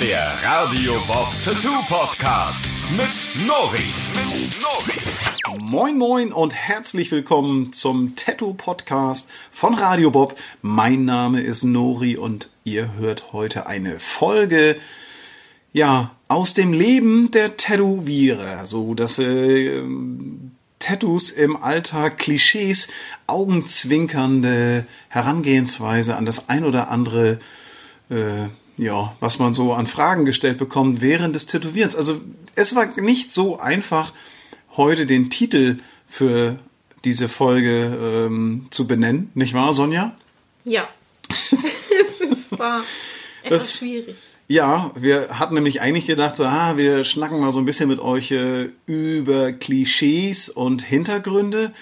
Der Radio Bob Tattoo Podcast mit Nori. Mit Nori. Moin Moin und herzlich willkommen zum Tattoo Podcast von Radio Bob. Mein Name ist Nori und ihr hört heute eine Folge ja aus dem Leben der Tätowierer, so dass äh, Tattoos im Alltag, Klischees, augenzwinkernde Herangehensweise an das ein oder andere äh, ja, was man so an Fragen gestellt bekommt während des Tätowierens. Also es war nicht so einfach, heute den Titel für diese Folge ähm, zu benennen, nicht wahr, Sonja? Ja. es war etwas Das- schwierig. Ja, wir hatten nämlich eigentlich gedacht, so, ah, wir schnacken mal so ein bisschen mit euch äh, über Klischees und Hintergründe.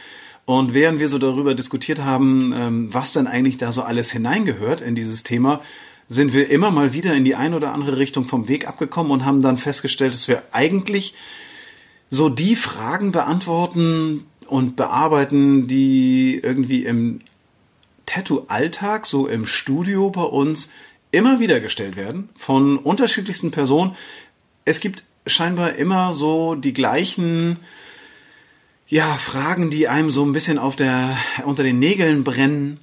Und während wir so darüber diskutiert haben, ähm, was denn eigentlich da so alles hineingehört in dieses Thema, sind wir immer mal wieder in die eine oder andere Richtung vom Weg abgekommen und haben dann festgestellt, dass wir eigentlich so die Fragen beantworten und bearbeiten, die irgendwie im Tattoo-Alltag, so im Studio bei uns, immer wieder gestellt werden von unterschiedlichsten Personen. Es gibt scheinbar immer so die gleichen ja, Fragen, die einem so ein bisschen auf der, unter den Nägeln brennen,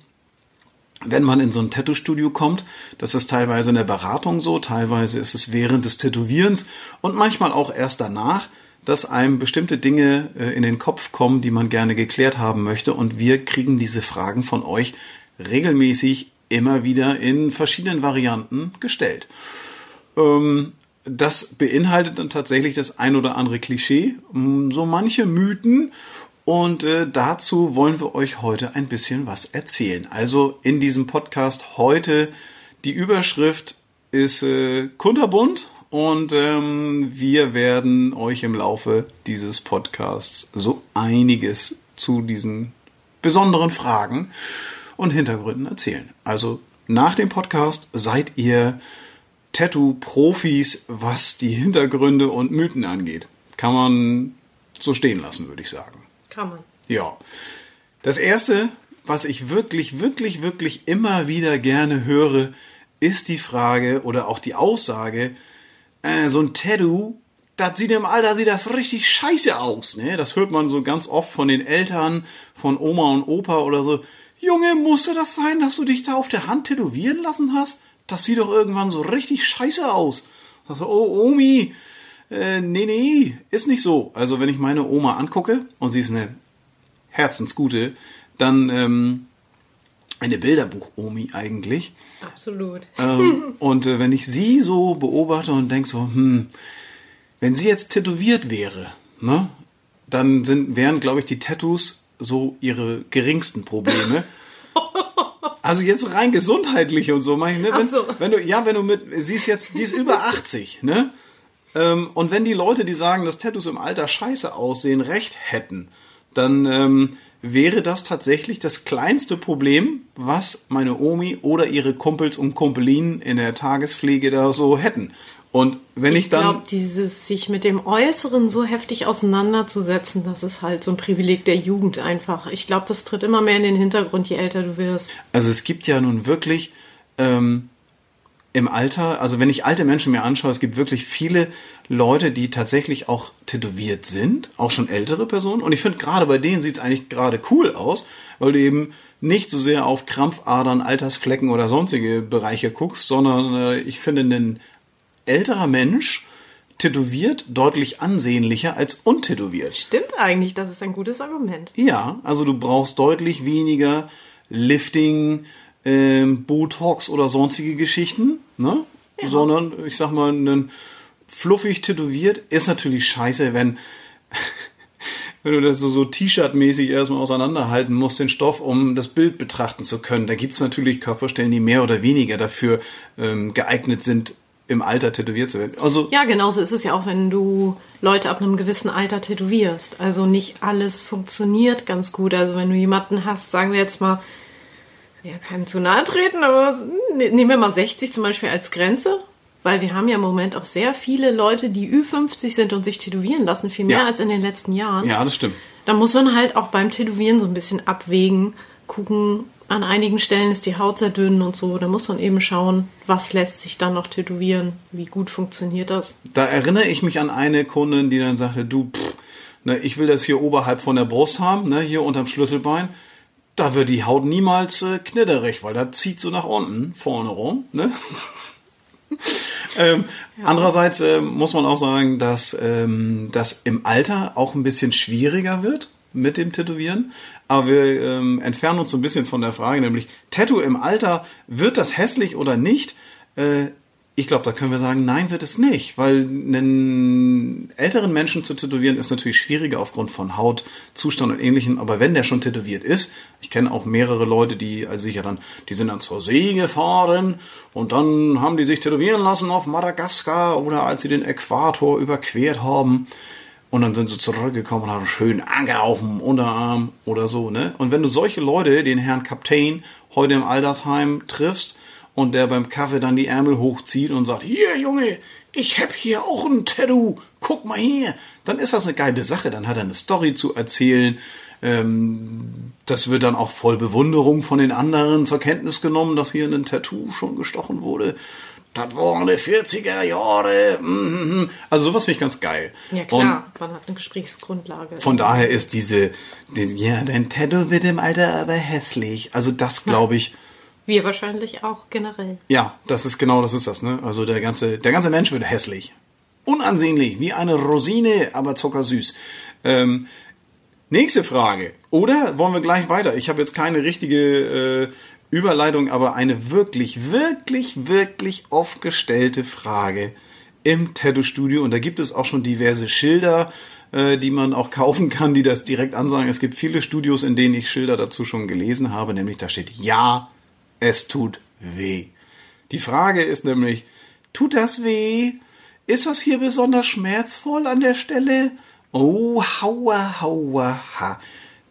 wenn man in so ein Tattoo-Studio kommt. Das ist teilweise in der Beratung so, teilweise ist es während des Tätowierens und manchmal auch erst danach, dass einem bestimmte Dinge äh, in den Kopf kommen, die man gerne geklärt haben möchte. Und wir kriegen diese Fragen von euch regelmäßig immer wieder in verschiedenen Varianten gestellt. Ähm, das beinhaltet dann tatsächlich das ein oder andere Klischee, m, so manche Mythen. Und äh, dazu wollen wir euch heute ein bisschen was erzählen. Also in diesem Podcast heute die Überschrift ist äh, kunterbunt und ähm, wir werden euch im Laufe dieses Podcasts so einiges zu diesen besonderen Fragen und Hintergründen erzählen. Also nach dem Podcast seid ihr Tattoo-Profis, was die Hintergründe und Mythen angeht. Kann man so stehen lassen, würde ich sagen. Kann man. Ja. Das erste, was ich wirklich, wirklich, wirklich immer wieder gerne höre, ist die Frage oder auch die Aussage, äh, so ein Tattoo, das sieht im Alter sieht das richtig scheiße aus, ne? Das hört man so ganz oft von den Eltern, von Oma und Opa oder so. Junge, musste das sein, dass du dich da auf der Hand tätowieren lassen hast? Das sieht doch irgendwann so richtig scheiße aus. Du, oh Omi, äh, nee, nee, ist nicht so. Also wenn ich meine Oma angucke und sie ist eine Herzensgute, dann ähm, eine Bilderbuch-Omi eigentlich. Absolut. Ähm, und äh, wenn ich sie so beobachte und denke so, hm, wenn sie jetzt tätowiert wäre, ne, dann sind, wären, glaube ich, die Tattoos so ihre geringsten Probleme. Also jetzt rein gesundheitlich und so, meine ich, ne? Wenn, Ach so. wenn du, ja, wenn du mit, sie ist jetzt, die ist über 80, ne? Ähm, und wenn die Leute, die sagen, dass Tattoos im Alter scheiße aussehen, recht hätten, dann ähm, wäre das tatsächlich das kleinste Problem, was meine Omi oder ihre Kumpels und Kumpelinen in der Tagespflege da so hätten. Und wenn ich, Ich dann. glaube, dieses sich mit dem Äußeren so heftig auseinanderzusetzen, das ist halt so ein Privileg der Jugend einfach. Ich glaube, das tritt immer mehr in den Hintergrund, je älter du wirst. Also es gibt ja nun wirklich ähm, im Alter, also wenn ich alte Menschen mir anschaue, es gibt wirklich viele Leute, die tatsächlich auch tätowiert sind, auch schon ältere Personen. Und ich finde, gerade bei denen sieht es eigentlich gerade cool aus, weil du eben nicht so sehr auf Krampfadern, Altersflecken oder sonstige Bereiche guckst, sondern äh, ich finde, ein älterer Mensch tätowiert deutlich ansehnlicher als untätowiert. Stimmt eigentlich, das ist ein gutes Argument. Ja, also du brauchst deutlich weniger Lifting, ähm, Botox oder sonstige Geschichten, ne? Sondern, ich sag mal, ein fluffig tätowiert ist natürlich scheiße, wenn, wenn du das so, so T-Shirt-mäßig erstmal auseinanderhalten musst, den Stoff, um das Bild betrachten zu können. Da gibt's natürlich Körperstellen, die mehr oder weniger dafür ähm, geeignet sind, im Alter tätowiert zu werden. Also, Ja, genauso ist es ja auch, wenn du Leute ab einem gewissen Alter tätowierst. Also nicht alles funktioniert ganz gut. Also wenn du jemanden hast, sagen wir jetzt mal, ja, keinem zu nahe treten, aber ne- nehmen wir mal 60 zum Beispiel als Grenze. Weil wir haben ja im Moment auch sehr viele Leute, die Ü50 sind und sich tätowieren lassen, viel mehr Ja. als in den letzten Jahren. ja, das stimmt. Da muss man halt auch beim Tätowieren so ein bisschen abwägen, gucken, an einigen Stellen ist die Haut sehr dünn und so. Da muss man eben schauen, was lässt sich dann noch tätowieren, wie gut funktioniert das. Da erinnere ich mich an eine Kundin, die dann sagte, du, pff, ne, ich will das hier oberhalb von der Brust haben, ne, hier unterm Schlüsselbein. Da wird die Haut niemals äh, knitterig, weil da zieht so nach unten, vorne rum. Ne? ähm, ja. Andererseits äh, muss man auch sagen, dass ähm, das im Alter auch ein bisschen schwieriger wird mit dem Tätowieren. Aber wir ähm, entfernen uns so ein bisschen von der Frage, nämlich Tattoo im Alter, wird das hässlich oder nicht? Äh, ich glaube, da können wir sagen, nein, wird es nicht, weil einen älteren Menschen zu tätowieren ist natürlich schwieriger aufgrund von Hautzustand und ähnlichem. Aber wenn der schon tätowiert ist, ich kenne auch mehrere Leute, die also sicher dann, die sind dann zur See gefahren und dann haben die sich tätowieren lassen auf Madagaskar oder als sie den Äquator überquert haben. Und dann sind sie zurückgekommen und haben einen schönen Anker auf dem Unterarm oder so, ne? Und wenn du solche Leute, den Herrn Kapitän, heute im Altersheim triffst, und der beim Kaffee dann die Ärmel hochzieht und sagt, hier Junge, ich hab hier auch ein Tattoo, guck mal hier. Dann ist das eine geile Sache, dann hat er eine Story zu erzählen. Ähm, das wird dann auch voll Bewunderung von den anderen zur Kenntnis genommen, dass hier ein Tattoo schon gestochen wurde. Das waren die 40er Jahre. Mhm. Also sowas finde ich ganz geil. Ja klar, und man hat eine Gesprächsgrundlage. Von daher ist diese, die, ja, dein Tattoo wird im Alter aber hässlich. Also das glaube ich. Wir wahrscheinlich auch generell. Ja, das ist genau, das ist das, ne? Also der ganze, der ganze Mensch wird hässlich. Unansehnlich, wie eine Rosine, aber zuckersüß. Ähm, nächste Frage. Oder wollen wir gleich weiter? Ich habe jetzt keine richtige äh, Überleitung, aber eine wirklich, wirklich, wirklich oft gestellte Frage im Tattoo-Studio. Und da gibt es auch schon diverse Schilder, äh, die man auch kaufen kann, die das direkt ansagen. Es gibt viele Studios, in denen ich Schilder dazu schon gelesen habe, nämlich da steht Ja es tut weh. Die Frage ist nämlich, tut das weh? Ist das hier besonders schmerzvoll an der Stelle? Oh, haua, haua, ha.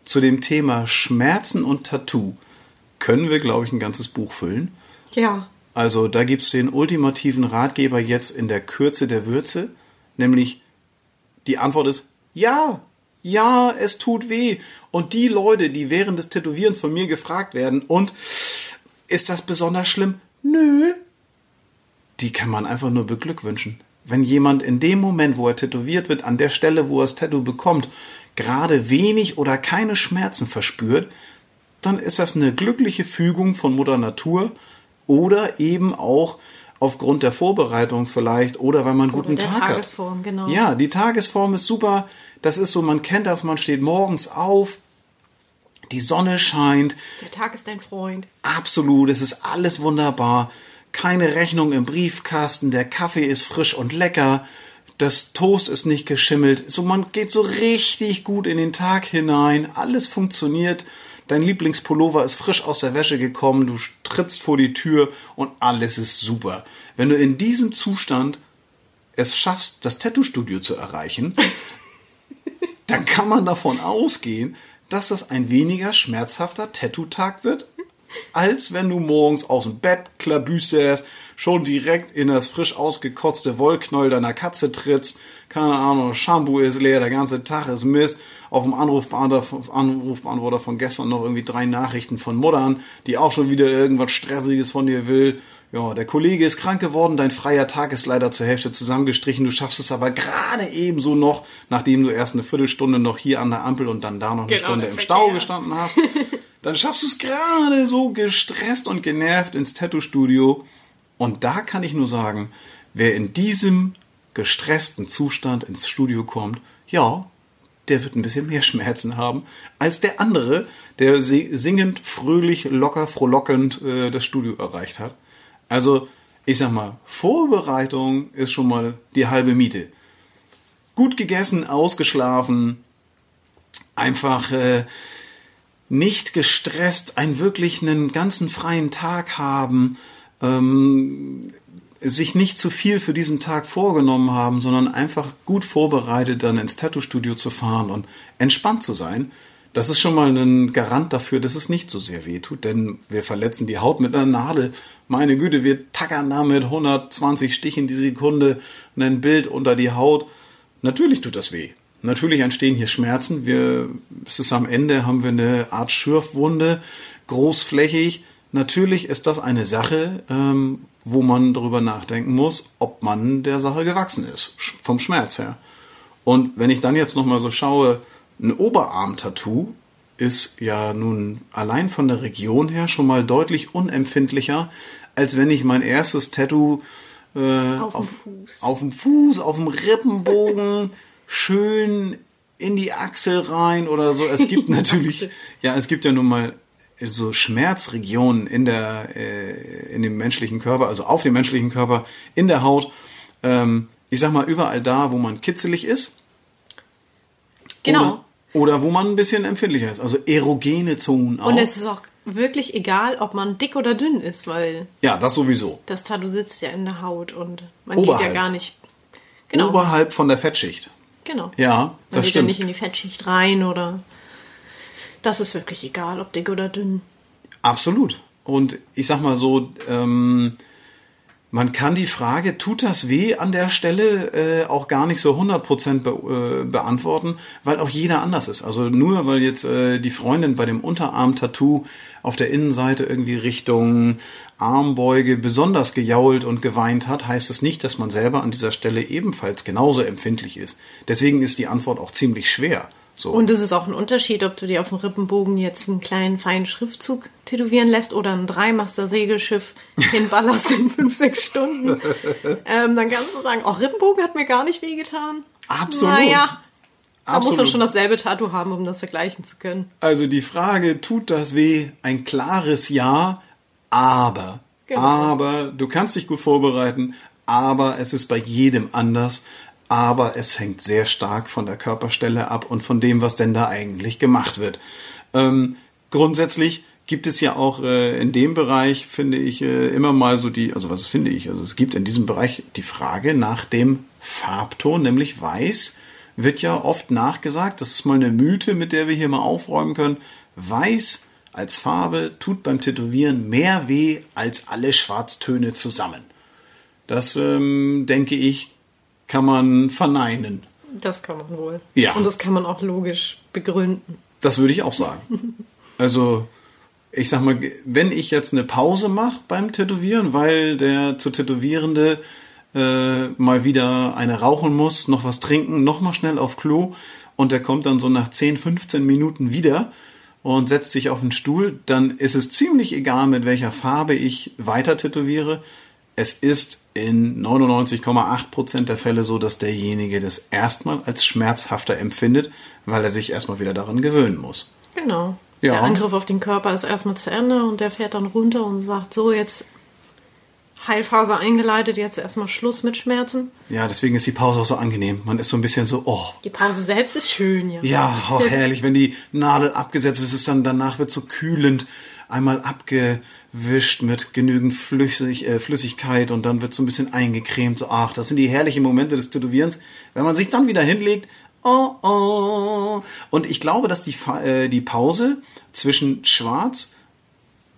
Zu dem Thema Schmerzen und Tattoo können wir, glaube ich, ein ganzes Buch füllen. Ja. Also da gibt es den ultimativen Ratgeber jetzt in der Kürze der Würze, nämlich die Antwort ist ja, ja, es tut weh. Und die Leute, die während des Tätowierens von mir gefragt werden und ist das besonders schlimm? Nö. Die kann man einfach nur beglückwünschen. Wenn jemand in dem Moment, wo er tätowiert wird, an der Stelle, wo er das Tattoo bekommt, gerade wenig oder keine Schmerzen verspürt, dann ist das eine glückliche Fügung von Mutter Natur oder eben auch aufgrund der Vorbereitung vielleicht oder weil man einen guten Tag Tagesform, hat. Genau. Ja, die Tagesform ist super. Das ist so, man kennt das, man steht morgens auf, die Sonne scheint. Der Tag ist dein Freund. Absolut, es ist alles wunderbar. Keine Rechnung im Briefkasten, der Kaffee ist frisch und lecker, das Toast ist nicht geschimmelt. So, man geht so richtig gut in den Tag hinein, alles funktioniert. Dein Lieblingspullover ist frisch aus der Wäsche gekommen, du trittst vor die Tür und alles ist super. Wenn du in diesem Zustand es schaffst, das Tattoo-Studio zu erreichen, dann kann man davon ausgehen, dass das ein weniger schmerzhafter Tattoo-Tag wird, als wenn du morgens aus dem Bett klabüsterst, schon direkt in das frisch ausgekotzte Wollknäuel deiner Katze trittst, keine Ahnung, Shampoo ist leer, der ganze Tag ist Mist, auf dem Anrufbeantworter von gestern noch irgendwie drei Nachrichten von Muttern, die auch schon wieder irgendwas Stressiges von dir will, ja, der Kollege ist krank geworden, dein freier Tag ist leider zur Hälfte zusammengestrichen, du schaffst es aber gerade ebenso noch, nachdem du erst eine Viertelstunde noch hier an der Ampel und dann da noch eine genau, Stunde im. Stau gestanden hast. dann schaffst du es gerade so gestresst und genervt ins Tattoo-Studio. Und da kann ich nur sagen, wer in diesem gestressten Zustand ins Studio kommt, ja, der wird ein bisschen mehr Schmerzen haben als der andere, der singend, fröhlich, locker, frohlockend äh, das Studio erreicht hat. Also, ich sag mal, Vorbereitung ist schon mal die halbe Miete. Gut gegessen, ausgeschlafen, einfach äh, nicht gestresst, einen wirklich einen ganzen freien Tag haben, ähm, sich nicht zu viel für diesen Tag vorgenommen haben, sondern einfach gut vorbereitet dann ins Tattoo-Studio zu fahren und entspannt zu sein. Das ist schon mal ein Garant dafür, dass es nicht so sehr weh tut, denn wir verletzen die Haut mit einer Nadel meine Güte, wir tackern da mit 120 Stichen die Sekunde ein Bild unter die Haut. Natürlich tut das weh. Natürlich entstehen hier Schmerzen. Wir, es ist am Ende, haben wir eine Art Schürfwunde, großflächig. Natürlich ist das eine Sache, ähm, wo man darüber nachdenken muss, ob man der Sache gewachsen ist, vom Schmerz her. Und wenn ich dann jetzt nochmal so schaue, ein Oberarm-Tattoo ist ja nun allein von der Region her schon mal deutlich unempfindlicher, als wenn ich mein erstes Tattoo äh, Auf dem Fuß. auf dem Fuß, auf dem Rippenbogen, schön in die Achsel rein oder so. Es gibt natürlich, ja, es gibt ja nun mal so Schmerzregionen in der, äh, in dem menschlichen Körper, also auf dem menschlichen Körper, in der Haut. Ähm, ich sag mal überall da, wo man kitzelig ist. Genau. Oder, oder wo man ein bisschen empfindlicher ist. Also erogene Zonen auch. Und es ist auch wirklich egal, ob man dick oder dünn ist, weil ja, das sowieso. das Tattoo sitzt ja in der Haut und man geht Oberhalb. ja gar nicht. Genau. Oberhalb von der Fettschicht. genau. Ja, Man das geht ja stimmt. nicht in die Fettschicht rein oder. Das ist wirklich egal, ob dick oder dünn. Absolut. Und ich sag mal so, ähm, man kann die Frage, tut das weh an der Stelle, äh, auch gar nicht so 100% be äh, beantworten, weil auch jeder anders ist. Also nur weil jetzt äh, die Freundin bei dem Unterarm-Tattoo auf der Innenseite irgendwie Richtung Armbeuge besonders gejault und geweint hat, heißt es nicht, dass man selber an dieser Stelle ebenfalls genauso empfindlich ist. Deswegen ist die Antwort auch ziemlich schwer. So. Und es ist auch ein Unterschied, ob du dir auf dem Rippenbogen jetzt einen kleinen feinen Schriftzug tätowieren lässt oder ein Dreimaster-Segelschiff hinballerst in fünf, sechs Stunden. ähm, dann kannst du sagen, oh, Rippenbogen hat mir gar nicht wehgetan. Absolut. Naja, da muss man schon dasselbe Tattoo haben, um das vergleichen zu können. Also die Frage, tut das weh? Ein klares Ja, aber. Genau. Aber du kannst dich gut vorbereiten, aber es ist bei jedem anders. Aber es hängt sehr stark von der Körperstelle ab und von dem, was denn da eigentlich gemacht wird. Ähm, grundsätzlich gibt es ja auch äh, in dem Bereich, finde ich, äh, immer mal so die, also was finde ich, also es gibt in diesem Bereich die Frage nach dem Farbton, nämlich weiß, wird ja oft nachgesagt, das ist mal eine Mythe, mit der wir hier mal aufräumen können. Weiß als Farbe tut beim Tätowieren mehr weh als alle Schwarztöne zusammen. Das, ähm, denke ich, kann man verneinen. Das kann man wohl. Ja. Und das kann man auch logisch begründen. Das würde ich auch sagen. Also, ich sag mal, wenn ich jetzt eine Pause mache beim Tätowieren, weil der zu Tätowierende äh, mal wieder eine rauchen muss, noch was trinken, noch mal schnell auf Klo und der kommt dann so nach 10, 15 Minuten wieder und setzt sich auf den Stuhl, dann ist es ziemlich egal, mit welcher Farbe ich weiter tätowiere. Es ist in 99,8% der Fälle so, dass derjenige das erstmal als schmerzhafter empfindet, weil er sich erstmal wieder daran gewöhnen muss. Genau. Ja. Der Angriff auf den Körper ist erstmal zu Ende und der fährt dann runter und sagt, so jetzt Heilphase eingeleitet, jetzt erstmal Schluss mit Schmerzen. Ja, deswegen ist die Pause auch so angenehm. Man ist so ein bisschen so, oh, Die Pause selbst ist schön, ja. ja, oh, herrlich. Wenn die Nadel abgesetzt ist, ist dann danach wird so kühlend einmal abgewischt mit genügend Flüssig, äh, Flüssigkeit und dann wird so ein bisschen eingecremt. So, ach, das sind die herrlichen Momente des Tätowierens. Wenn man sich dann wieder hinlegt, oh, oh. Und ich glaube, dass die, äh, die Pause zwischen Schwarz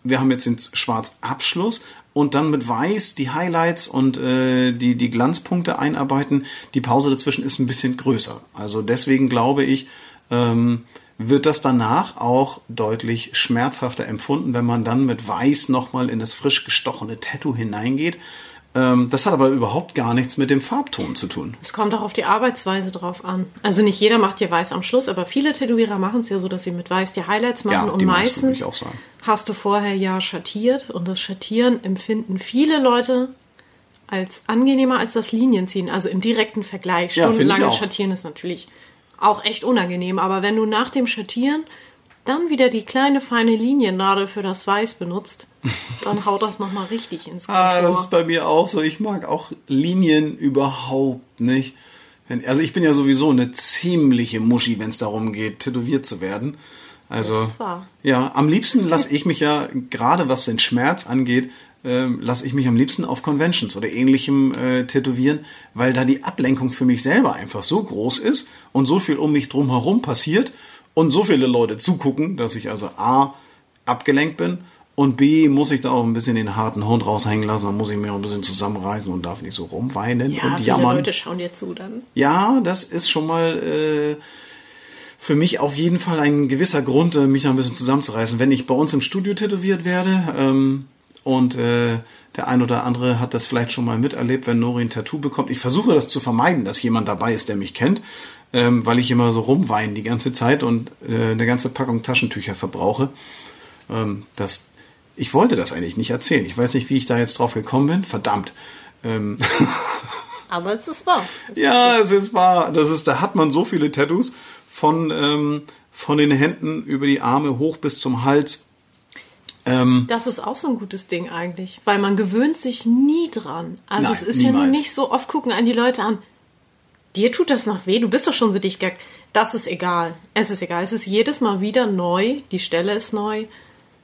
wir haben jetzt den Schwarzabschluss und dann mit Weiß die Highlights und äh, die, die Glanzpunkte einarbeiten. Die Pause dazwischen ist ein bisschen größer. Also deswegen glaube ich, ähm, wird das danach auch deutlich schmerzhafter empfunden, wenn man dann mit Weiß nochmal in das frisch gestochene Tattoo hineingeht. Ähm, das hat aber überhaupt gar nichts mit dem Farbton zu tun. Es kommt auch auf die Arbeitsweise drauf an. Also nicht jeder macht hier weiß am Schluss, aber viele Tätowierer machen es ja so, dass sie mit weiß die Highlights machen Ja, und meistens hast du vorher ja schattiert und das Schattieren empfinden viele Leute als angenehmer als das Linienziehen, also im direkten Vergleich. Ja, Stundenlanges auch. Schattieren ist natürlich auch echt unangenehm, aber wenn du nach dem Schattieren dann wieder die kleine feine Liniennadel für das Weiß benutzt, dann haut das nochmal richtig ins Kontor. Ah, das ist bei mir auch so. Ich mag auch Linien überhaupt nicht. Also ich bin ja sowieso eine ziemliche Muschi, wenn es darum geht, tätowiert zu werden. Also ja, am liebsten lasse ich mich ja gerade was den Schmerz angeht, ähm, lasse ich mich am liebsten auf Conventions oder ähnlichem äh, tätowieren, weil da die Ablenkung für mich selber einfach so groß ist und so viel um mich drum herum passiert und so viele Leute zugucken, dass ich also a abgelenkt bin und b muss ich da auch ein bisschen den harten Hund raushängen lassen, dann muss ich mir auch ein bisschen zusammenreißen und darf nicht so rumweinen ja, und viele jammern. Leute schauen dir zu dann. Ja, das ist schon mal äh, für mich auf jeden Fall ein gewisser Grund, äh, mich noch ein bisschen zusammenzureißen. Wenn ich bei uns im Studio tätowiert werde ähm, und äh, der ein oder andere hat das vielleicht schon mal miterlebt, wenn Nori ein Tattoo bekommt. Ich versuche das zu vermeiden, dass jemand dabei ist, der mich kennt, ähm, weil ich immer so rumweine die ganze Zeit und äh, eine ganze Packung Taschentücher verbrauche. Ähm, das, ich wollte das eigentlich nicht erzählen. Ich weiß nicht, wie ich da jetzt drauf gekommen bin. Verdammt. Ähm, Aber es ist wahr. Es ja, es ist wahr. Das ist, da hat man so viele Tattoos von, ähm, von den Händen über die Arme hoch bis zum Hals. Ähm, Das ist auch so ein gutes Ding eigentlich, weil man gewöhnt sich nie dran. Also Nein, es ist ja nun niemals. nicht so oft gucken an die Leute an. Dir tut das noch weh, du bist doch schon so dicht gehackt. Das ist egal. Es ist egal. Es ist jedes Mal wieder neu. Die Stelle ist neu.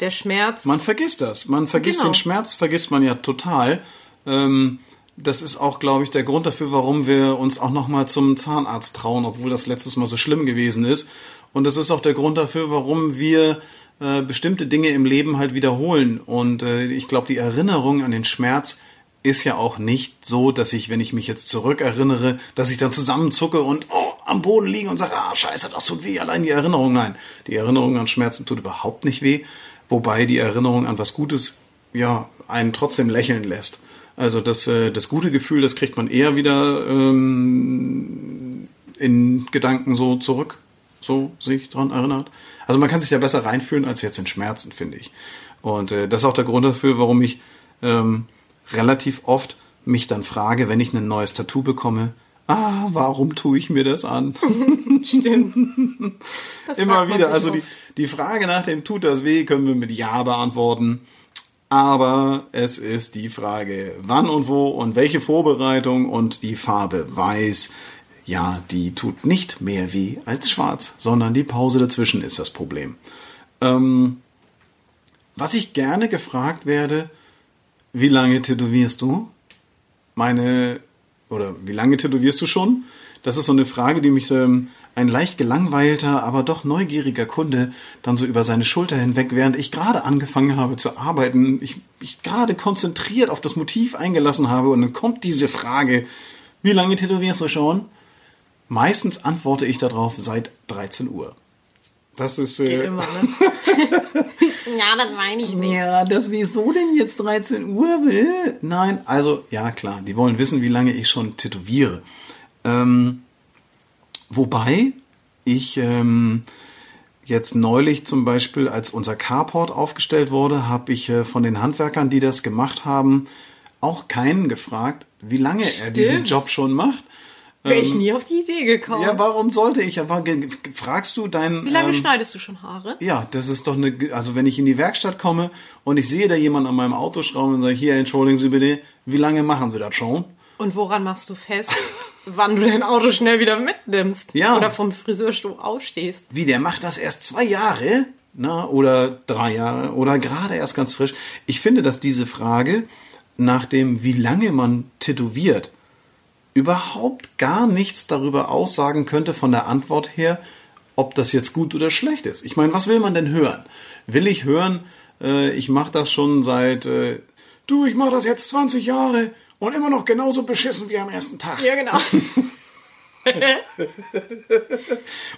Der Schmerz. Man vergisst das. Man vergisst Genau. den Schmerz, vergisst man ja total. Ähm, das ist auch, glaube ich, der Grund dafür, warum wir uns auch noch mal zum Zahnarzt trauen, obwohl das letztes Mal so schlimm gewesen ist. Und das ist auch der Grund dafür, warum wir äh, bestimmte Dinge im Leben halt wiederholen. Und äh, ich glaube, die Erinnerung an den Schmerz ist ja auch nicht so, dass ich, wenn ich mich jetzt zurückerinnere, dass ich dann zusammenzucke und oh, am Boden liege und sage, ah, scheiße, das tut weh, allein die Erinnerung. Nein, die Erinnerung an Schmerzen tut überhaupt nicht weh, wobei die Erinnerung an was Gutes ja einen trotzdem lächeln lässt. Also das, äh, das gute Gefühl, das kriegt man eher wieder ähm, in Gedanken so zurück, so sich dran erinnert. Also man kann sich ja besser reinfühlen als jetzt in Schmerzen, finde ich. Und äh, das ist auch der Grund dafür, warum ich ähm, relativ oft mich dann frage, wenn ich ein neues Tattoo bekomme, ah, warum tue ich mir das an? Stimmt. Das Immer wieder. Also die, die Frage nach dem tut das weh, können wir mit Ja beantworten. Aber es ist die Frage, wann und wo und welche Vorbereitung und die Farbe weiß. Ja, die tut nicht mehr weh als schwarz, sondern die Pause dazwischen ist das Problem. Ähm, was ich gerne gefragt werde, wie lange tätowierst du? Meine, oder wie lange tätowierst du schon? Das ist so eine Frage, die mich ähm, ein leicht gelangweilter, aber doch neugieriger Kunde dann so über seine Schulter hinweg, während ich gerade angefangen habe zu arbeiten, ich mich gerade konzentriert auf das Motiv eingelassen habe und dann kommt diese Frage, wie lange tätowierst du schon? Meistens antworte ich darauf seit 13 Uhr. Das ist Geht äh, immer, ne? ja, das meine ich nicht. ja, das wieso denn jetzt 13 Uhr will? Nein, also ja klar, die wollen wissen, wie lange ich schon tätowiere. Ähm, wobei ich ähm, jetzt neulich zum Beispiel, als unser Carport aufgestellt wurde, habe ich äh, von den Handwerkern, die das gemacht haben, auch keinen gefragt, wie lange er diesen Stimmt. Job schon macht. Wäre ich nie auf die Idee gekommen. Ja, warum sollte ich? Aber fragst du deinen Wie lange ähm, schneidest du schon Haare? ja, das ist doch eine, also wenn ich in die Werkstatt komme und ich sehe da jemanden an meinem Auto schrauben und sage, hier, entschuldigen Sie bitte, wie lange machen Sie das schon? Und woran machst du fest, wann du dein Auto schnell wieder mitnimmst? Ja. Oder vom Friseurstuhl aufstehst? Wie, der macht das erst zwei Jahre? Na, oder drei Jahre oder gerade erst ganz frisch. Ich finde, dass diese Frage nach dem, wie lange man tätowiert, überhaupt gar nichts darüber aussagen könnte von der Antwort her, ob das jetzt gut oder schlecht ist. Ich meine, was will man denn hören? Will ich hören, äh, ich mache das schon seit, äh, du, ich mache das jetzt 20 Jahre und immer noch genauso beschissen wie am ersten Tag. Ja, genau.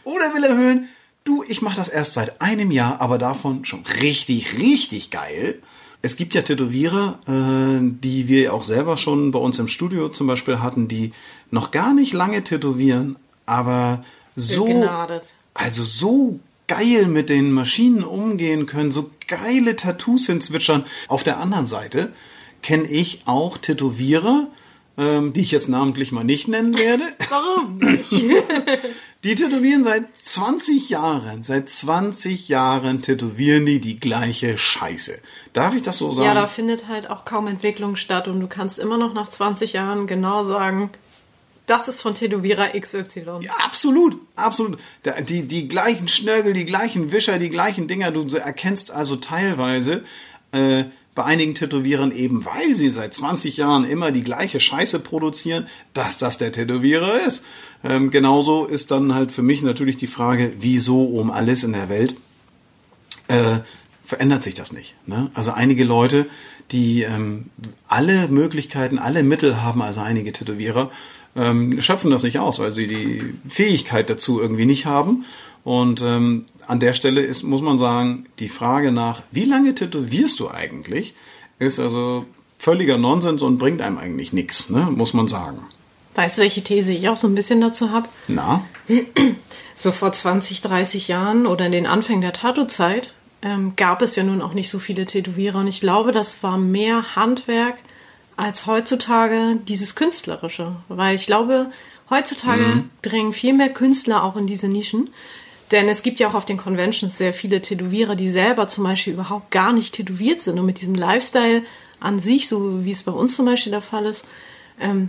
Oder will er hören, du, ich mache das erst seit einem Jahr, aber davon schon richtig, richtig geil. Es gibt ja Tätowierer, äh, die wir auch selber schon bei uns im Studio zum Beispiel hatten, die noch gar nicht lange tätowieren, aber so, Begnadet. also so geil mit den Maschinen umgehen können, so geile Tattoos hinzwitschern. Auf der anderen Seite kenne ich auch Tätowierer, ähm, die ich jetzt namentlich mal nicht nennen werde. Warum nicht? Die tätowieren seit 20 Jahren. Seit 20 Jahren tätowieren die die gleiche Scheiße. Darf ich das so sagen? Ja, da findet halt auch kaum Entwicklung statt und du kannst immer noch nach 20 Jahren genau sagen, das ist von Tätowierer XY. Ja, absolut, absolut. Die, die gleichen Schnörgel, die gleichen Wischer, die gleichen Dinger. Du erkennst also teilweise äh, bei einigen Tätowierern eben, weil sie seit 20 Jahren immer die gleiche Scheiße produzieren, dass das der Tätowierer ist. Ähm, genauso ist dann halt für mich natürlich die Frage, wieso um alles in der Welt äh, verändert sich das nicht. Ne? Also einige Leute, die ähm, alle Möglichkeiten, alle Mittel haben, also einige Tätowierer, ähm, schöpfen das nicht aus, weil sie die Fähigkeit dazu irgendwie nicht haben. Und ähm, an der Stelle ist, muss man sagen, die Frage nach, wie lange tätowierst du eigentlich, ist also völliger Nonsens und bringt einem eigentlich nichts, ne? muss man sagen. Weißt du, welche These ich auch so ein bisschen dazu habe? Na? So vor 20, 30 Jahren oder in den Anfängen der Tattoo-Zeit ähm, gab es ja nun auch nicht so viele Tätowierer. Und ich glaube, das war mehr Handwerk als heutzutage dieses Künstlerische. Weil ich glaube, heutzutage Mhm. dringen viel mehr Künstler auch in diese Nischen. Denn es gibt ja auch auf den Conventions sehr viele Tätowierer, die selber zum Beispiel überhaupt gar nicht tätowiert sind und mit diesem Lifestyle an sich, so wie es bei uns zum Beispiel der Fall ist, ähm,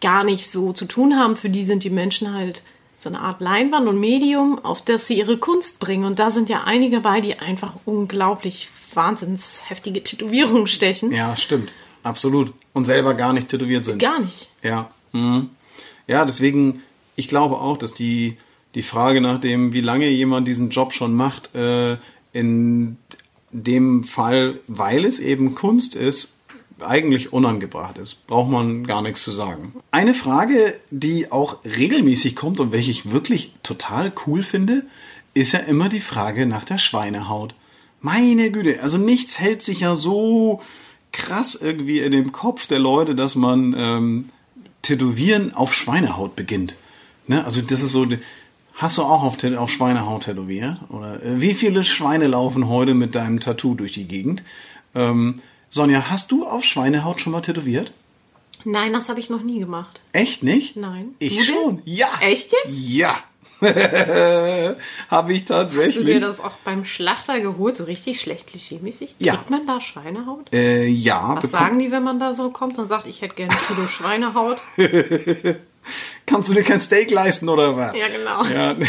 gar nicht so zu tun haben. Für die sind die Menschen halt so eine Art Leinwand und Medium, auf das sie ihre Kunst bringen. Und da sind ja einige bei, die einfach unglaublich wahnsinns heftige Tätowierungen stechen. Ja, stimmt. Absolut. Und selber gar nicht tätowiert sind. Gar nicht. Ja. Mhm. Ja, deswegen, ich glaube auch, dass die, die Frage nach dem, wie lange jemand diesen Job schon macht, äh, in dem Fall, weil es eben Kunst ist, eigentlich unangebracht ist. Braucht man gar nichts zu sagen. Eine Frage, die auch regelmäßig kommt und welche ich wirklich total cool finde, ist ja immer die Frage nach der Schweinehaut. Meine Güte, also nichts hält sich ja so krass irgendwie in dem Kopf der Leute, dass man ähm, Tätowieren auf Schweinehaut beginnt. Ne? Also das ist so, hast du auch auf, auf Schweinehaut tätowiert? Oder äh, wie viele Schweine laufen heute mit deinem Tattoo durch die Gegend? Ähm, Sonja, hast du auf Schweinehaut schon mal tätowiert? Nein, das habe ich noch nie gemacht. Echt nicht? Nein. Ich Du denn? schon. Ja. Echt jetzt? Ja. Habe ich tatsächlich. Hast du dir das auch beim Schlachter geholt, so richtig schlecht klischeemäßig? Ja. Kriegt man da Schweinehaut? äh, ja. Was sagen die, wenn man da so kommt und sagt, ich hätte gerne ein Kilo Schweinehaut? Kannst du dir kein Steak leisten oder was? Ja, genau. Ja.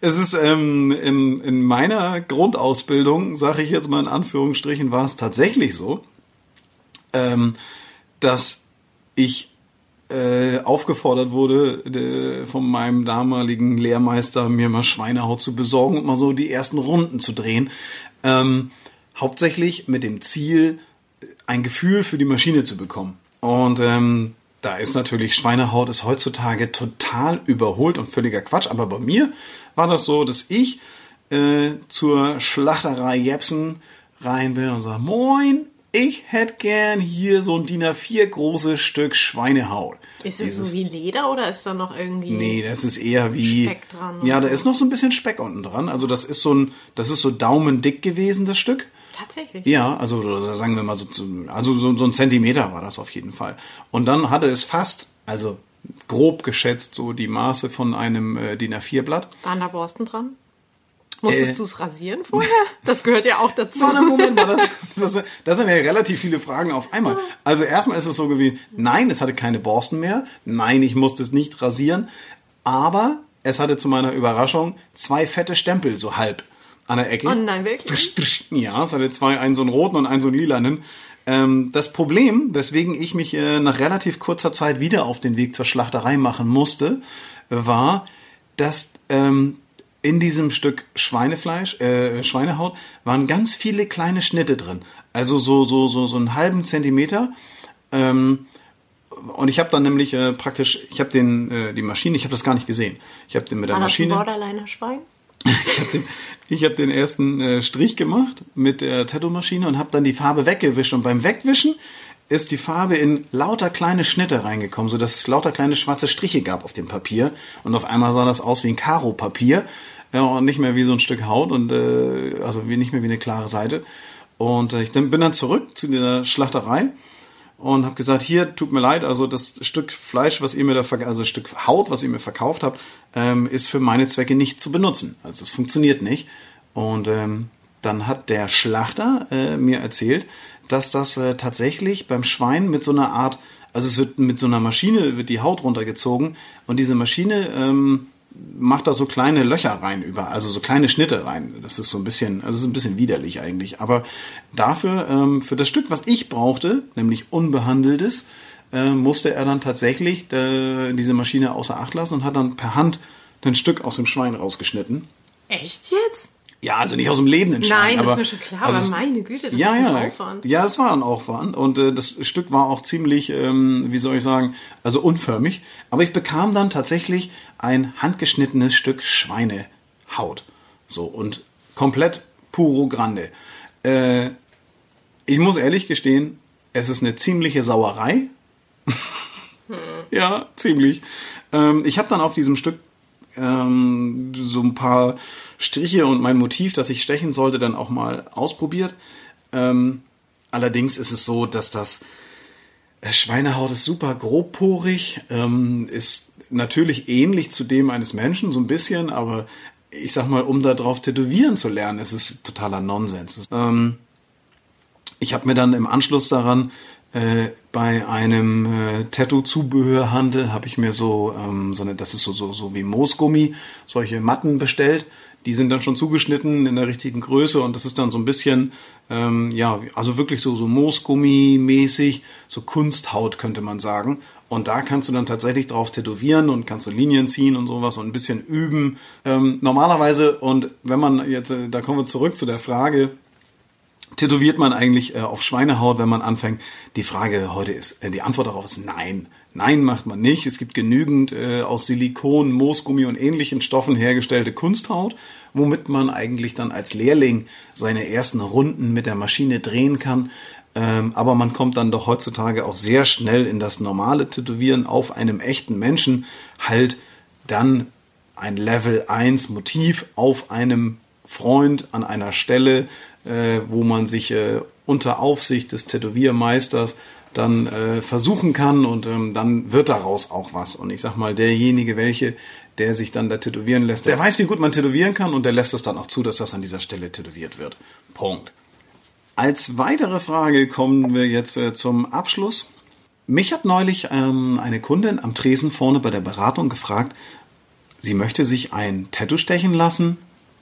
Es ist ähm, in, in meiner Grundausbildung, sage ich jetzt mal in Anführungsstrichen, war es tatsächlich so, ähm, dass ich äh, aufgefordert wurde, äh, von meinem damaligen Lehrmeister, mir mal Schweinehaut zu besorgen und mal so die ersten Runden zu drehen. Ähm, hauptsächlich mit dem Ziel, ein Gefühl für die Maschine zu bekommen. Und ähm, da ist natürlich Schweinehaut ist heutzutage total überholt und völliger Quatsch. Aber bei mir war das so, dass ich äh, zur Schlachterei Jepsen rein bin und sage, moin, ich hätte gern hier so ein DIN A4 großes Stück Schweinehaut. Ist es Dieses- so wie Leder oder ist da noch irgendwie... Nee, das ist eher wie. Speck dran Ja, da so. ist noch so ein bisschen Speck unten dran. Also das ist so ein, das ist so daumendick gewesen, das Stück. Tatsächlich. Ja, also sagen wir mal so, also so, so ein Zentimeter war das auf jeden Fall. Und dann hatte es fast, also grob geschätzt, so die Maße von einem äh, DIN A4-Blatt. Waren da Borsten dran? Musstest Äh. du es rasieren vorher? Das gehört ja auch dazu. Warte, Moment mal, das, das, das sind ja relativ viele Fragen auf einmal. Also erstmal ist es so gewesen, nein, es hatte keine Borsten mehr, nein, ich musste es nicht rasieren, aber es hatte zu meiner Überraschung zwei fette Stempel, so halb an der Ecke. Oh nein, wirklich? Ja, es hatte zwei, einen so einen roten und einen so einen lilanen. Ähm, das Problem, weswegen ich mich äh, nach relativ kurzer Zeit wieder auf den Weg zur Schlachterei machen musste, war, dass ähm, in diesem Stück Schweinefleisch, äh, Schweinehaut, waren ganz viele kleine Schnitte drin. Also so, so, so, so einen halben Zentimeter. Ähm, und ich habe dann nämlich äh, praktisch, ich habe den, äh, die Maschine, ich habe das gar nicht gesehen. Ich habe den mit der War das ein Maschine. Borderliner Schwein? Ich habe den, ich hab den ersten äh, Strich gemacht mit der Tattoo-Maschine und habe dann die Farbe weggewischt. Und beim Wegwischen ist die Farbe in lauter kleine Schnitte reingekommen, sodass es lauter kleine schwarze Striche gab auf dem Papier. Und auf einmal sah das aus wie ein Karo-Papier ja, und nicht mehr wie so ein Stück Haut und äh, also wie, nicht mehr wie eine klare Seite. Und äh, ich dann, bin dann zurück zu der Schlachterei und habe gesagt, hier, tut mir leid, also das Stück Fleisch, was ihr mir da, also das Stück Haut, was ihr mir verkauft habt, ähm, ist für meine Zwecke nicht zu benutzen. Also es funktioniert nicht. Und ähm, dann hat der Schlachter äh, mir erzählt, dass das äh, tatsächlich beim Schwein mit so einer Art, also es wird mit so einer Maschine wird die Haut runtergezogen und diese Maschine ähm, macht da so kleine Löcher rein über, also so kleine Schnitte rein. Das ist so ein bisschen, also ist ein bisschen widerlich eigentlich. Aber dafür, ähm, für das Stück, was ich brauchte, nämlich unbehandeltes, äh, musste er dann tatsächlich äh, diese Maschine außer Acht lassen und hat dann per Hand ein Stück aus dem Schwein rausgeschnitten. Echt jetzt? Ja, also nicht aus dem lebenden Schwein. Nein, das aber, ist mir schon klar, also aber meine Güte, das ja, ist ein ja, Aufwand. Ja, es war ein Aufwand und äh, das Stück war auch ziemlich, ähm, wie soll ich sagen, also unförmig. Aber ich bekam dann tatsächlich ein handgeschnittenes Stück Schweinehaut. So und komplett puro grande. Äh, ich muss ehrlich gestehen, es ist eine ziemliche Sauerei. ja, ziemlich. Ähm, ich habe dann auf diesem Stück ähm, so ein paar Striche und mein Motiv, das ich stechen sollte, dann auch mal ausprobiert. Ähm, allerdings ist es so, dass das äh, Schweinehaut ist super grobporig, ähm, ist natürlich ähnlich zu dem eines Menschen, so ein bisschen, aber ich sag mal, um da drauf tätowieren zu lernen, ist es totaler Nonsens. Ähm, ich habe mir dann im Anschluss daran äh, bei einem äh, Tattoo-Zubehörhandel habe ich mir so ähm, so eine, das ist so so so wie Moosgummi, solche Matten bestellt. Die sind dann schon zugeschnitten in der richtigen Größe und das ist dann so ein bisschen ähm, ja also wirklich so so Moosgummi-mäßig, so Kunsthaut könnte man sagen. Und da kannst du dann tatsächlich drauf tätowieren und kannst du Linien ziehen und sowas und ein bisschen üben. Ähm, normalerweise, und wenn man jetzt, äh, da kommen wir zurück zu der Frage, tätowiert man eigentlich äh, auf Schweinehaut, wenn man anfängt? Die Frage heute ist, äh, die Antwort darauf ist nein. Nein macht man nicht. Es gibt genügend äh, aus Silikon, Moosgummi und ähnlichen Stoffen hergestellte Kunsthaut, womit man eigentlich dann als Lehrling seine ersten Runden mit der Maschine drehen kann. Ähm, aber man kommt dann doch heutzutage auch sehr schnell in das normale Tätowieren auf einem echten Menschen, halt dann ein Level 1 Motiv auf einem Freund an einer Stelle, äh, wo man sich äh, unter Aufsicht des Tätowiermeisters dann äh, versuchen kann und ähm, dann wird daraus auch was. Und ich sag mal, derjenige, welche, der sich dann da tätowieren lässt, der weiß, wie gut man tätowieren kann und der lässt es dann auch zu, dass das an dieser Stelle tätowiert wird. Punkt. Als weitere Frage kommen wir jetzt äh, zum Abschluss. Mich hat neulich ähm, eine Kundin am Tresen vorne bei der Beratung gefragt, sie möchte sich ein Tattoo stechen lassen,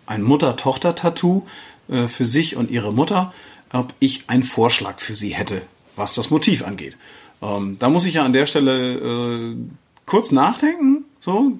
ein Mutter-Tochter-Tattoo äh, für sich und ihre Mutter, ob ich einen Vorschlag für sie hätte, was das Motiv angeht. Ähm, da muss ich ja an der Stelle äh, kurz nachdenken, so,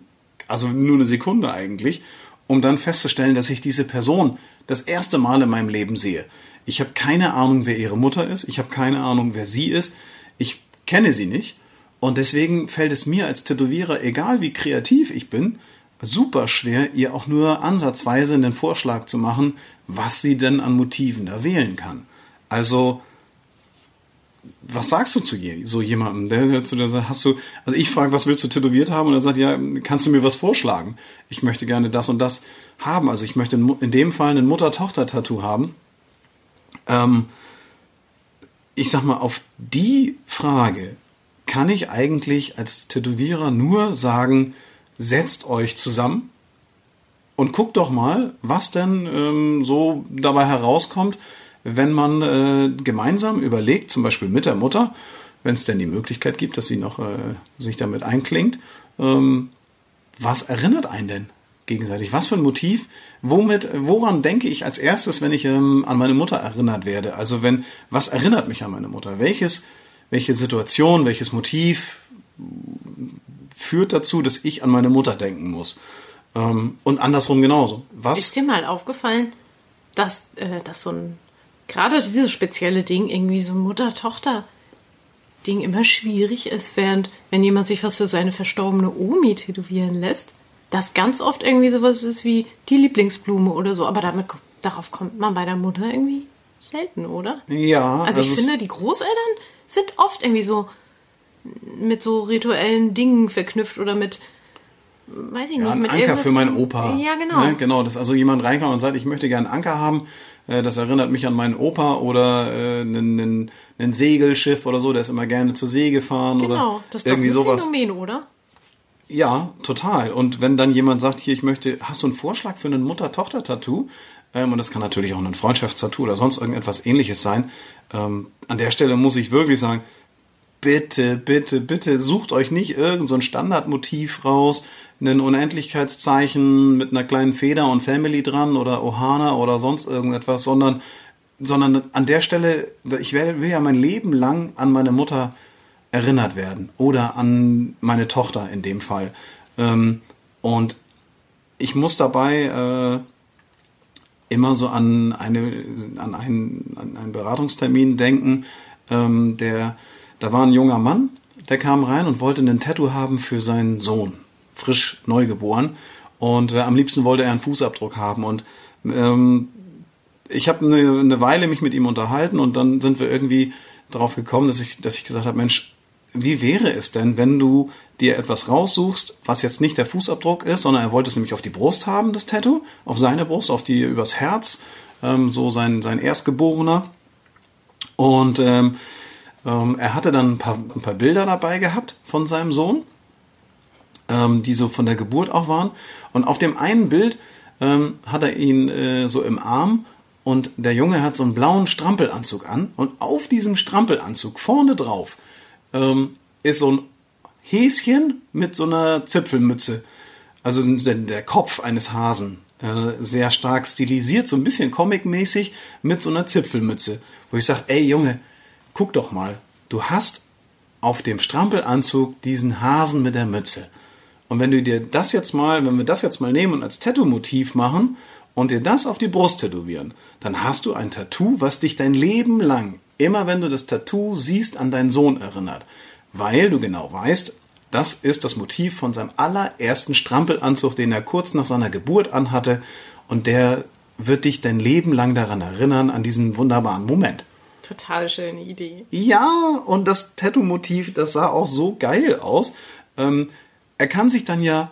also nur eine Sekunde eigentlich, um dann festzustellen, dass ich diese Person das erste Mal in meinem Leben sehe. Ich habe keine Ahnung, wer ihre Mutter ist. Ich habe keine Ahnung, wer sie ist. Ich kenne sie nicht. Und deswegen fällt es mir als Tätowierer, egal wie kreativ ich bin, super schwer, ihr auch nur ansatzweise einen Vorschlag zu machen, was sie denn an Motiven da wählen kann. Also, was sagst du zu so jemandem, der, der zu dir sagt, hast du, also ich frage, was willst du tätowiert haben? Und er sagt, ja, kannst du mir was vorschlagen? Ich möchte gerne das und das haben. Also ich möchte in dem Fall ein Mutter-Tochter-Tattoo haben. Ähm, ich sag mal, auf die Frage kann ich eigentlich als Tätowierer nur sagen, setzt euch zusammen und guckt doch mal, was denn ähm, so dabei herauskommt, wenn man äh, gemeinsam überlegt, zum Beispiel mit der Mutter, wenn es denn die Möglichkeit gibt, dass sie noch äh, sich damit einklingt, ähm, was erinnert einen denn gegenseitig? Was für ein Motiv? Womit, woran denke ich als erstes, wenn ich ähm, an meine Mutter erinnert werde? Also wenn, was erinnert mich an meine Mutter? Welches, welche Situation, welches Motiv führt dazu, dass ich an meine Mutter denken muss? Ähm, und andersrum genauso. Was? Ist dir mal aufgefallen, dass, äh, dass so ein, gerade dieses spezielle Ding, irgendwie so ein Mutter-Tochter-Ding immer schwierig ist, während, wenn jemand sich was für seine verstorbene Omi tätowieren lässt, das ganz oft irgendwie sowas ist wie die Lieblingsblume oder so. Aber damit, darauf kommt man bei der Mutter irgendwie selten, oder? Ja, Also, ich es- finde, die Großeltern sind oft irgendwie so mit so rituellen Dingen verknüpft oder mit, weiß ich nicht, Ja, ein mit Anker für meinen Opa. Ja, genau. Ne, genau, dass also jemand reinkommt und sagt, ich möchte gerne einen Anker haben. Äh, Das erinnert mich an meinen Opa oder äh, einen, einen, einen Segelschiff oder so, der ist immer gerne zur See gefahren Genau, oder das ist doch irgendwie ein sowas. Phänomen, oder? Ja, total. Und wenn dann jemand sagt, hier, ich möchte, hast du einen Vorschlag für ein Mutter-Tochter-Tattoo? Ähm, und das kann natürlich auch ein Freundschaftstattoo oder sonst irgendetwas ähnliches sein. Ähm, an der Stelle muss ich wirklich sagen, bitte, bitte, bitte sucht euch nicht irgend so Standardmotiv raus, ein Unendlichkeitszeichen mit einer kleinen Feder und Family dran oder Ohana oder sonst irgendetwas, sondern, sondern an der Stelle, ich will, will ja mein Leben lang an meine Mutter erinnert werden oder an meine Tochter in dem Fall. Ähm, und ich muss dabei äh, immer so an, eine, an, einen, an einen Beratungstermin denken. Ähm, der, da war ein junger Mann, der kam rein und wollte ein Tattoo haben für seinen Sohn, frisch neugeboren. Und äh, am liebsten wollte er einen Fußabdruck haben. Und ähm, ich habe eine, eine Weile mich mit ihm unterhalten und dann sind wir irgendwie darauf gekommen, dass ich, dass ich gesagt habe, Mensch, wie wäre es denn, wenn du dir etwas raussuchst, was jetzt nicht der Fußabdruck ist, sondern er wollte es nämlich auf die Brust haben, das Tattoo, auf seine Brust, auf die übers Herz, ähm, so sein sein Erstgeborener. Und ähm, ähm, er hatte dann ein paar, ein paar Bilder dabei gehabt von seinem Sohn, ähm, die so von der Geburt auch waren. Und auf dem einen Bild ähm, hat er ihn äh, so im Arm und der Junge hat so einen blauen Strampelanzug an und auf diesem Strampelanzug vorne drauf ähm, ist so ein Häschen mit so einer Zipfelmütze. Also der Kopf eines Hasen. Äh, sehr stark stilisiert, so ein bisschen comicmäßig mit so einer Zipfelmütze. Wo ich sage, ey Junge, guck doch mal, du hast auf dem Strampelanzug diesen Hasen mit der Mütze. Und wenn du dir das jetzt mal, wenn wir das jetzt mal nehmen und als Tattoo-Motiv machen und dir das auf die Brust tätowieren, dann hast du ein Tattoo, was dich dein Leben lang, immer wenn du das Tattoo siehst, an deinen Sohn erinnert. Weil du genau weißt, das ist das Motiv von seinem allerersten Strampelanzug, den er kurz nach seiner Geburt anhatte. Und der wird dich dein Leben lang daran erinnern, an diesen wunderbaren Moment. Total schöne Idee. Ja, und das Tattoo-Motiv, das sah auch so geil aus. Ähm, er kann sich dann ja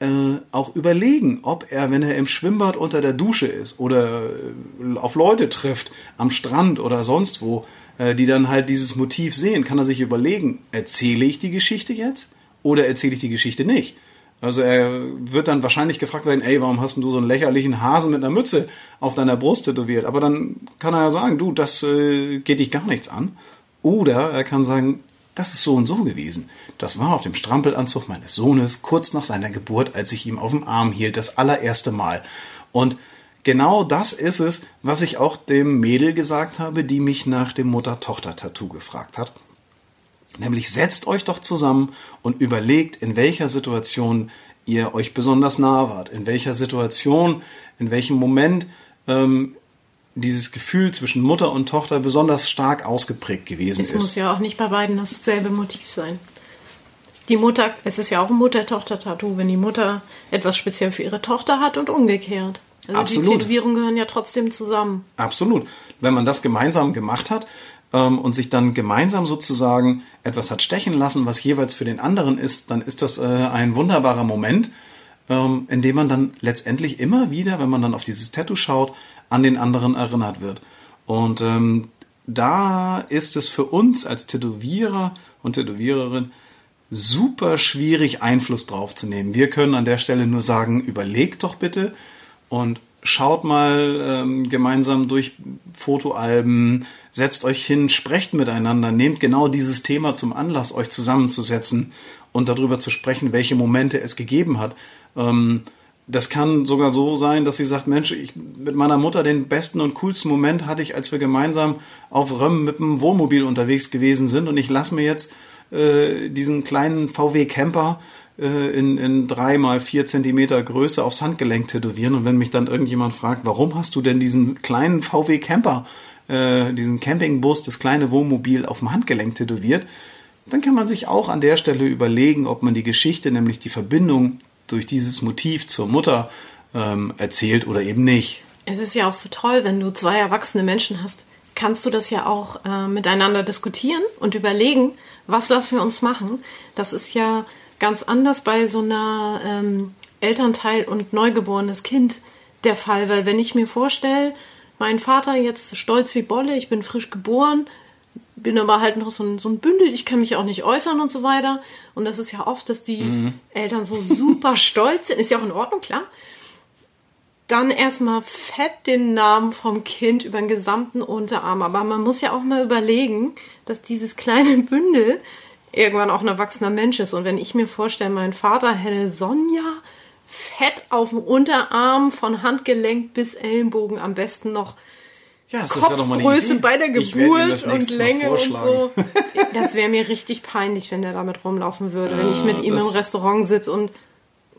äh, auch überlegen, ob er, wenn er im Schwimmbad unter der Dusche ist oder äh, auf Leute trifft, am Strand oder sonst wo, äh, die dann halt dieses Motiv sehen, kann er sich überlegen, erzähle ich die Geschichte jetzt oder erzähle ich die Geschichte nicht? Also er wird dann wahrscheinlich gefragt werden, ey, warum hast du so einen lächerlichen Hasen mit einer Mütze auf deiner Brust tätowiert? Aber dann kann er ja sagen, du, das äh, geht dich gar nichts an. Oder er kann sagen, das ist so und so gewesen. Das war auf dem Strampelanzug meines Sohnes kurz nach seiner Geburt, als ich ihm auf dem Arm hielt, das allererste Mal. Und genau das ist es, was ich auch dem Mädel gesagt habe, die mich nach dem Mutter-Tochter-Tattoo gefragt hat. Nämlich setzt euch doch zusammen und überlegt, in welcher Situation ihr euch besonders nahe wart, in welcher Situation, in welchem Moment ähm, dieses Gefühl zwischen Mutter und Tochter besonders stark ausgeprägt gewesen es ist. Es muss ja auch nicht bei beiden dasselbe Motiv sein. Die Mutter, es ist ja auch ein Mutter-Tochter-Tattoo, wenn die Mutter etwas speziell für ihre Tochter hat und umgekehrt. Also Absolut. die Tätowierungen gehören ja trotzdem zusammen. Absolut. Wenn man das gemeinsam gemacht hat ähm, und sich dann gemeinsam sozusagen etwas hat stechen lassen, was jeweils für den anderen ist, dann ist das äh, ein wunderbarer Moment, ähm, in dem man dann letztendlich immer wieder, wenn man dann auf dieses Tattoo schaut, an den anderen erinnert wird. Und ähm, da ist es für uns als Tätowierer und Tätowiererin super schwierig, Einfluss drauf zu nehmen. Wir können an der Stelle nur sagen, überlegt doch bitte und schaut mal ähm, gemeinsam durch Fotoalben, setzt euch hin, sprecht miteinander, nehmt genau dieses Thema zum Anlass, euch zusammenzusetzen und darüber zu sprechen, welche Momente es gegeben hat. Ähm, das kann sogar so sein, dass sie sagt, Mensch, ich mit meiner Mutter den besten und coolsten Moment hatte ich, als wir gemeinsam auf Römm mit dem Wohnmobil unterwegs gewesen sind. Und ich lasse mir jetzt äh, diesen kleinen VW Camper in, in drei mal vier Zentimeter Größe aufs Handgelenk tätowieren. Und wenn mich dann irgendjemand fragt, warum hast du denn diesen kleinen VW Camper, äh, diesen Campingbus, das kleine Wohnmobil auf dem Handgelenk tätowiert, dann kann man sich auch an der Stelle überlegen, ob man die Geschichte, nämlich die Verbindung durch dieses Motiv zur Mutter ähm, erzählt oder eben nicht. Es ist ja auch so toll, wenn du zwei erwachsene Menschen hast, kannst du das ja auch äh, miteinander diskutieren und überlegen, was lassen wir uns machen. Das ist ja ganz anders bei so einer ähm, Elternteil und neugeborenes Kind der Fall, weil wenn ich mir vorstelle, mein Vater jetzt stolz wie Bolle, ich bin frisch geboren, bin aber halt noch so ein, so ein Bündel, ich kann mich auch nicht äußern und so weiter. Und das ist ja oft, dass die mhm. Eltern so super stolz sind, ist ja auch in Ordnung, klar dann erstmal fett den Namen vom Kind über den gesamten Unterarm. Aber man muss ja auch mal überlegen, dass dieses kleine Bündel irgendwann auch ein erwachsener Mensch ist. Und wenn ich mir vorstelle, mein Vater hätte Sonja fett auf dem Unterarm von Handgelenk bis Ellenbogen am besten noch ja, das Kopfgröße bei der Geburt und Länge und so. Das wäre mir richtig peinlich, wenn der damit rumlaufen würde, wenn ich mit ihm im Restaurant sitze und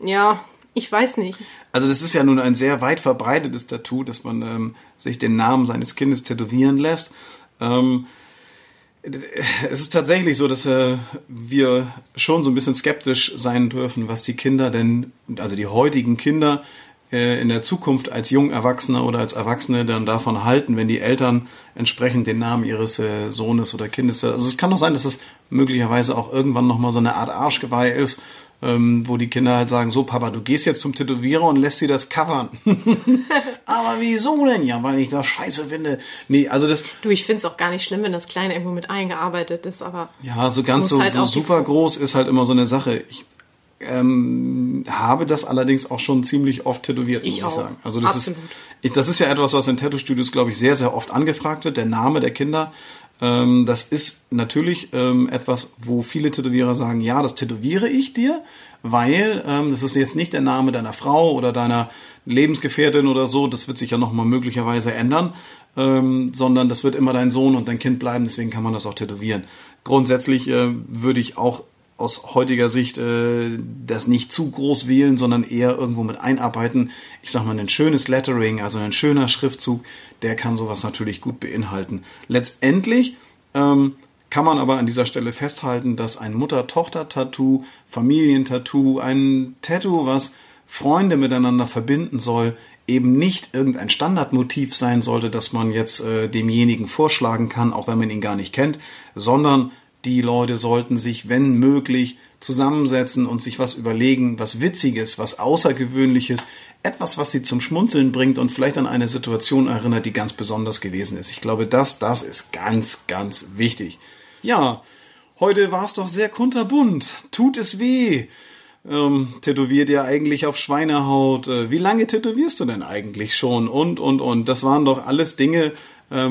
ja, Ich weiß nicht. Also das ist ja nun ein sehr weit verbreitetes Tattoo, dass man ähm, sich den Namen seines Kindes tätowieren lässt. Ähm, es ist tatsächlich so, dass äh, wir schon so ein bisschen skeptisch sein dürfen, was die Kinder denn, also die heutigen Kinder äh, in der Zukunft als Jungerwachsene oder als Erwachsene dann davon halten, wenn die Eltern entsprechend den Namen ihres äh, Sohnes oder Kindes. Also es kann doch sein, dass es möglicherweise auch irgendwann nochmal so eine Art Arschgeweih ist, ähm, wo die Kinder halt sagen, so Papa, du gehst jetzt zum Tätowierer und lässt sie das covern. Aber wieso denn? Ja, weil ich das scheiße finde. Nee, also das... Du, ich finde es auch gar nicht schlimm, wenn das Kleine irgendwo mit eingearbeitet ist, aber... Ja, so ganz so, halt so super groß ist halt immer so eine Sache. Ich ähm, habe das allerdings auch schon ziemlich oft tätowiert, muss Ich ich sagen. Also das Absolut. ist, das ist ja etwas, was in Tattoo-Studios, glaube ich, sehr, sehr oft angefragt wird, der Name der Kinder. Ähm, das ist natürlich ähm, etwas, wo viele Tätowierer sagen, ja, das tätowiere ich dir, weil ähm, das ist jetzt nicht der Name deiner Frau oder deiner Lebensgefährtin oder so, das wird sich ja nochmal möglicherweise ändern, ähm, sondern das wird immer dein Sohn und dein Kind bleiben, deswegen kann man das auch tätowieren. Grundsätzlich äh, würde ich auch aus heutiger Sicht äh, das nicht zu groß wählen, sondern eher irgendwo mit einarbeiten. Ich sag mal, ein schönes Lettering, also ein schöner Schriftzug, der kann sowas natürlich gut beinhalten. Letztendlich ähm, kann man aber an dieser Stelle festhalten, dass ein Mutter-Tochter-Tattoo, Familientattoo, ein Tattoo, was Freunde miteinander verbinden soll, eben nicht irgendein Standardmotiv sein sollte, das man jetzt äh, demjenigen vorschlagen kann, auch wenn man ihn gar nicht kennt, sondern die Leute sollten sich, wenn möglich, zusammensetzen und sich was überlegen, was Witziges, was Außergewöhnliches, etwas, was sie zum Schmunzeln bringt und vielleicht an eine Situation erinnert, die ganz besonders gewesen ist. Ich glaube, das, das ist ganz, ganz wichtig. Ja, heute war es doch sehr kunterbunt. Tut es weh? Ähm, tätowiert ihr eigentlich auf Schweinehaut? Äh, wie lange tätowierst du denn eigentlich schon? Und, und, und. Das waren doch alles Dinge,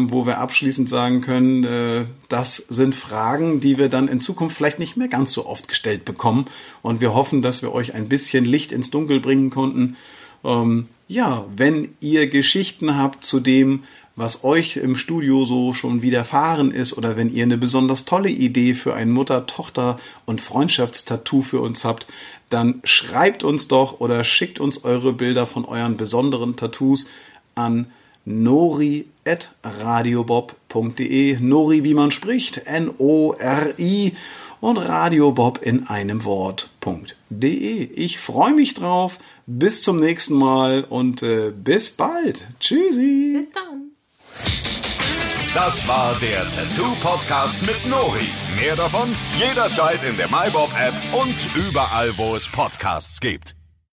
wo wir abschließend sagen können, äh, das sind Fragen, die wir dann in Zukunft vielleicht nicht mehr ganz so oft gestellt bekommen. Und wir hoffen, dass wir euch ein bisschen Licht ins Dunkel bringen konnten. Ähm, ja, wenn ihr Geschichten habt zu dem, was euch im Studio so schon widerfahren ist oder wenn ihr eine besonders tolle Idee für ein Mutter-, Tochter- und Freundschaftstattoo für uns habt, dann schreibt uns doch oder schickt uns eure Bilder von euren besonderen Tattoos an nori.radiobob.de. Nori, wie man spricht, N-O-R-I und Radiobob in einem Wort.de. Ich freue mich drauf. Bis zum nächsten Mal und äh, bis bald. Tschüssi. Bis dann. Das war der Tattoo Podcast mit Nori. Mehr davon jederzeit in der MyBob App und überall, wo es Podcasts gibt.